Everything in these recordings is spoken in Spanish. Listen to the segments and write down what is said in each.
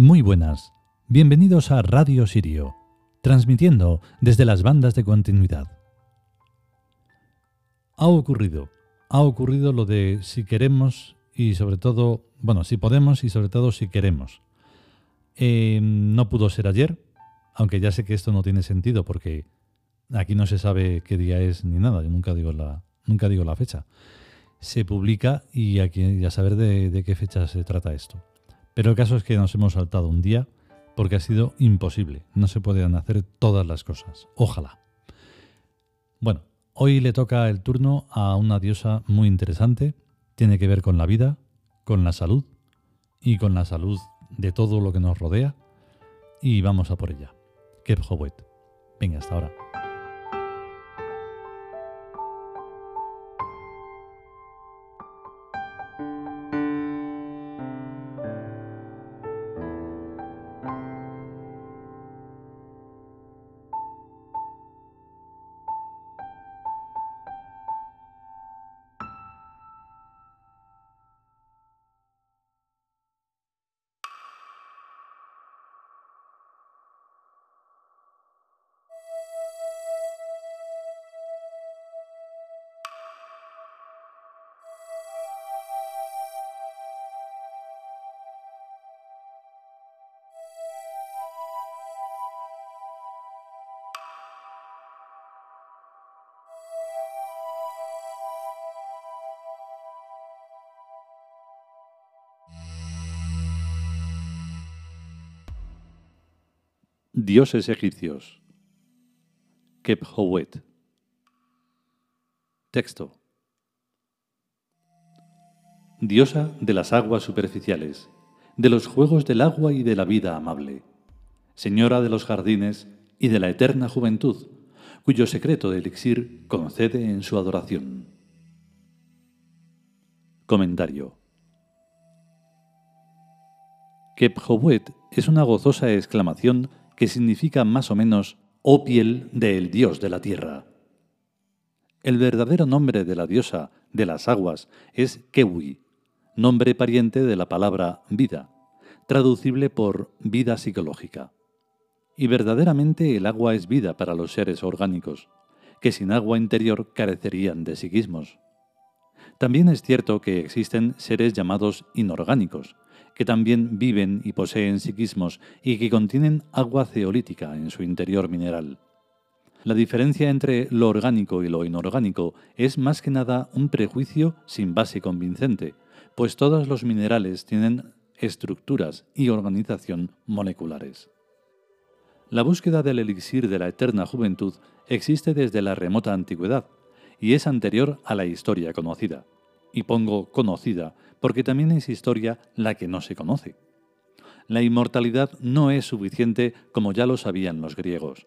Muy buenas, bienvenidos a Radio Sirio, transmitiendo desde las bandas de continuidad. Ha ocurrido, ha ocurrido lo de si queremos y sobre todo, bueno, si podemos y sobre todo si queremos. Eh, no pudo ser ayer, aunque ya sé que esto no tiene sentido porque aquí no se sabe qué día es ni nada, yo nunca digo la, nunca digo la fecha. Se publica y aquí ya saber de qué fecha se trata esto. Pero el caso es que nos hemos saltado un día porque ha sido imposible. No se pueden hacer todas las cosas. Ojalá. Bueno, hoy le toca el turno a una diosa muy interesante. Tiene que ver con la vida, con la salud y con la salud de todo lo que nos rodea. Y vamos a por ella. Kep Venga, hasta ahora. Dioses egipcios. Kephowet. Texto. Diosa de las aguas superficiales, de los juegos del agua y de la vida amable, señora de los jardines y de la eterna juventud, cuyo secreto de elixir concede en su adoración. Comentario. Kephowet es una gozosa exclamación que significa más o menos «oh piel del dios de la tierra». El verdadero nombre de la diosa de las aguas es Kewi, nombre pariente de la palabra vida, traducible por vida psicológica. Y verdaderamente el agua es vida para los seres orgánicos, que sin agua interior carecerían de psiquismos. También es cierto que existen seres llamados inorgánicos, que también viven y poseen psiquismos y que contienen agua ceolítica en su interior mineral. La diferencia entre lo orgánico y lo inorgánico es más que nada un prejuicio sin base convincente, pues todos los minerales tienen estructuras y organización moleculares. La búsqueda del elixir de la eterna juventud existe desde la remota antigüedad y es anterior a la historia conocida. Y pongo conocida porque también es historia la que no se conoce. La inmortalidad no es suficiente como ya lo sabían los griegos,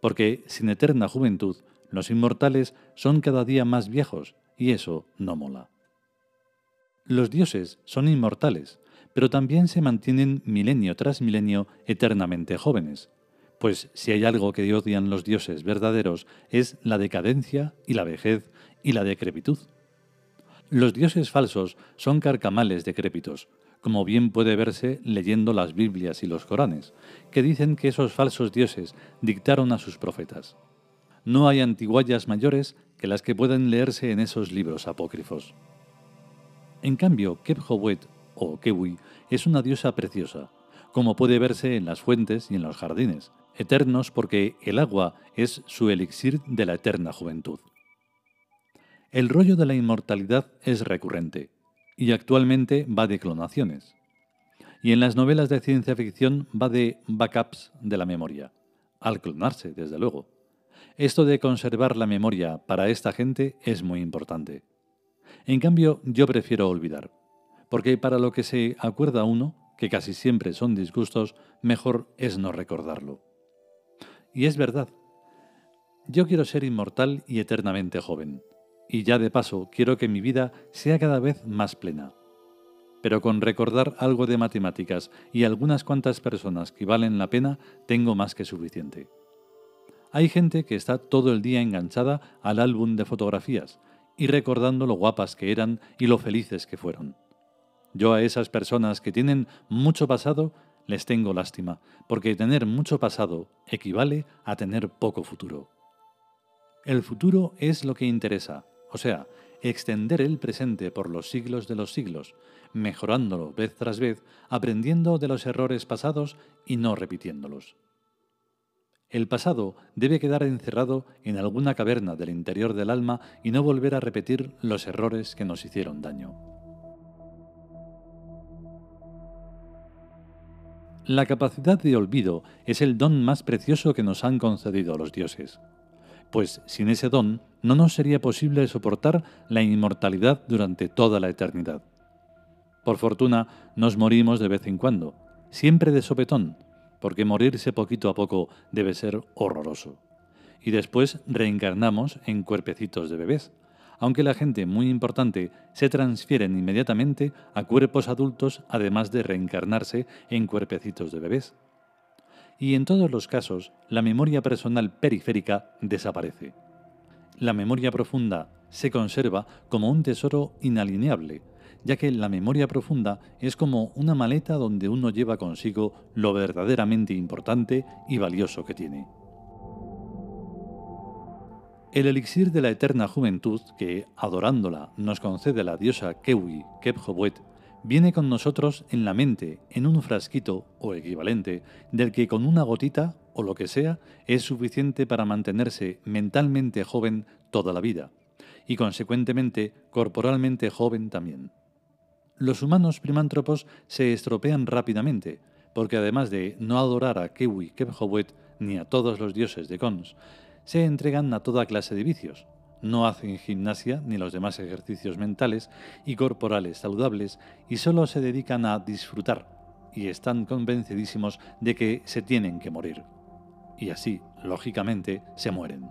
porque sin eterna juventud los inmortales son cada día más viejos y eso no mola. Los dioses son inmortales, pero también se mantienen milenio tras milenio eternamente jóvenes, pues si hay algo que odian los dioses verdaderos es la decadencia y la vejez y la decrepitud. Los dioses falsos son carcamales decrépitos, como bien puede verse leyendo las Biblias y los Coranes, que dicen que esos falsos dioses dictaron a sus profetas. No hay antiguallas mayores que las que pueden leerse en esos libros apócrifos. En cambio, Kephowet o Kewi es una diosa preciosa, como puede verse en las fuentes y en los jardines, eternos porque el agua es su elixir de la eterna juventud. El rollo de la inmortalidad es recurrente y actualmente va de clonaciones. Y en las novelas de ciencia ficción va de backups de la memoria, al clonarse, desde luego. Esto de conservar la memoria para esta gente es muy importante. En cambio, yo prefiero olvidar, porque para lo que se acuerda uno, que casi siempre son disgustos, mejor es no recordarlo. Y es verdad. Yo quiero ser inmortal y eternamente joven y ya de paso quiero que mi vida sea cada vez más plena. Pero con recordar algo de matemáticas y algunas cuantas personas que valen la pena, tengo más que suficiente. Hay gente que está todo el día enganchada al álbum de fotografías y recordando lo guapas que eran y lo felices que fueron. Yo a esas personas que tienen mucho pasado les tengo lástima, porque tener mucho pasado equivale a tener poco futuro. El futuro es lo que interesa, o sea, extender el presente por los siglos de los siglos, mejorándolo vez tras vez, aprendiendo de los errores pasados y no repitiéndolos. El pasado debe quedar encerrado en alguna caverna del interior del alma y no volver a repetir los errores que nos hicieron daño. La capacidad de olvido es el don más precioso que nos han concedido los dioses, pues sin ese don no nos sería posible soportar la inmortalidad durante toda la eternidad. Por fortuna, nos morimos de vez en cuando, siempre de sopetón, porque morirse poquito a poco debe ser horroroso. Y después reencarnamos en cuerpecitos de bebés, aunque la gente muy importante se transfieren inmediatamente a cuerpos adultos además de reencarnarse en cuerpecitos de bebés. Y en todos los casos, la memoria personal periférica desaparece. La memoria profunda se conserva como un tesoro inalineable, ya que la memoria profunda es como una maleta donde uno lleva consigo lo verdaderamente importante y valioso que tiene. El elixir de la eterna juventud que, adorándola, nos concede la diosa Kewi Kephowet, viene con nosotros en la mente, en un frasquito o equivalente, del que con una gotita o lo que sea es suficiente para mantenerse mentalmente joven toda la vida, y consecuentemente corporalmente joven también los humanos primántropos se estropean rápidamente, porque además de no adorar a Kewi Kebhowet ni a todos los dioses de Cons, se entregan a toda clase de vicios. No hacen gimnasia ni los demás ejercicios mentales y corporales saludables y solo se dedican a disfrutar y están convencidísimos de que se tienen que morir. Y así, lógicamente, se mueren.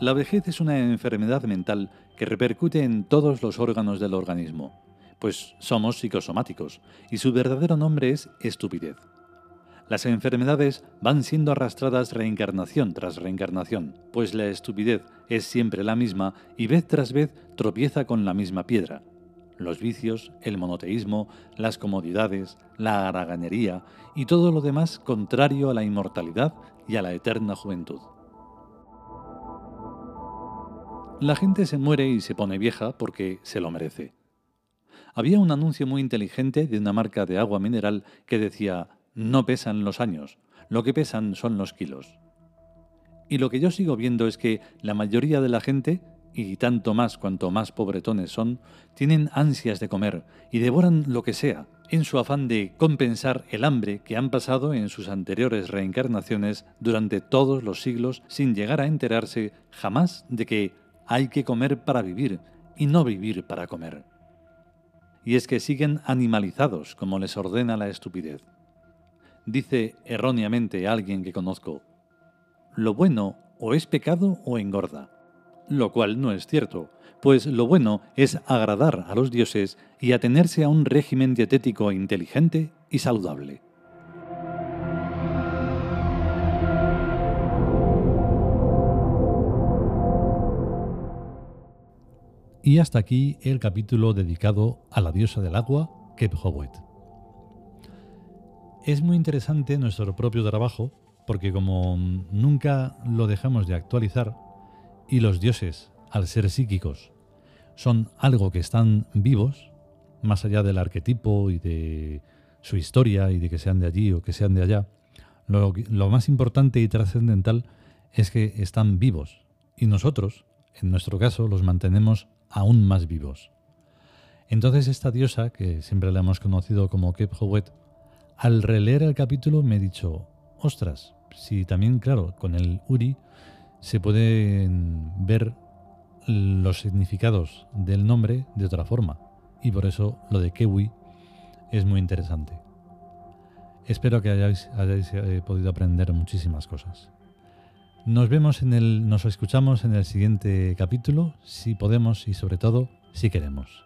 La vejez es una enfermedad mental que repercute en todos los órganos del organismo, pues somos psicosomáticos y su verdadero nombre es estupidez. Las enfermedades van siendo arrastradas reencarnación tras reencarnación, pues la estupidez es siempre la misma y vez tras vez tropieza con la misma piedra. Los vicios, el monoteísmo, las comodidades, la haraganería y todo lo demás contrario a la inmortalidad y a la eterna juventud. La gente se muere y se pone vieja porque se lo merece. Había un anuncio muy inteligente de una marca de agua mineral que decía, no pesan los años, lo que pesan son los kilos. Y lo que yo sigo viendo es que la mayoría de la gente, y tanto más cuanto más pobretones son, tienen ansias de comer y devoran lo que sea, en su afán de compensar el hambre que han pasado en sus anteriores reencarnaciones durante todos los siglos sin llegar a enterarse jamás de que hay que comer para vivir y no vivir para comer. Y es que siguen animalizados como les ordena la estupidez. Dice erróneamente alguien que conozco, lo bueno o es pecado o engorda, lo cual no es cierto, pues lo bueno es agradar a los dioses y atenerse a un régimen dietético inteligente y saludable. Y hasta aquí el capítulo dedicado a la diosa del agua, Kephowet. Es muy interesante nuestro propio trabajo porque como nunca lo dejamos de actualizar y los dioses, al ser psíquicos, son algo que están vivos, más allá del arquetipo y de su historia y de que sean de allí o que sean de allá, lo, más importante y trascendental es que están vivos y nosotros, en nuestro caso, los mantenemos aún más vivos. Entonces esta diosa, que siempre la hemos conocido como Kephowet, al releer el capítulo me he dicho, ostras, si también, claro, con el Uri se pueden ver los significados del nombre de otra forma. Y por eso lo de Kewi es muy interesante. Espero que hayáis, hayáis eh, podido aprender muchísimas cosas. Nos vemos en el, nos escuchamos en el siguiente capítulo, si podemos y sobre todo, si queremos.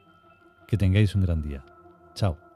Que tengáis un gran día. Chao.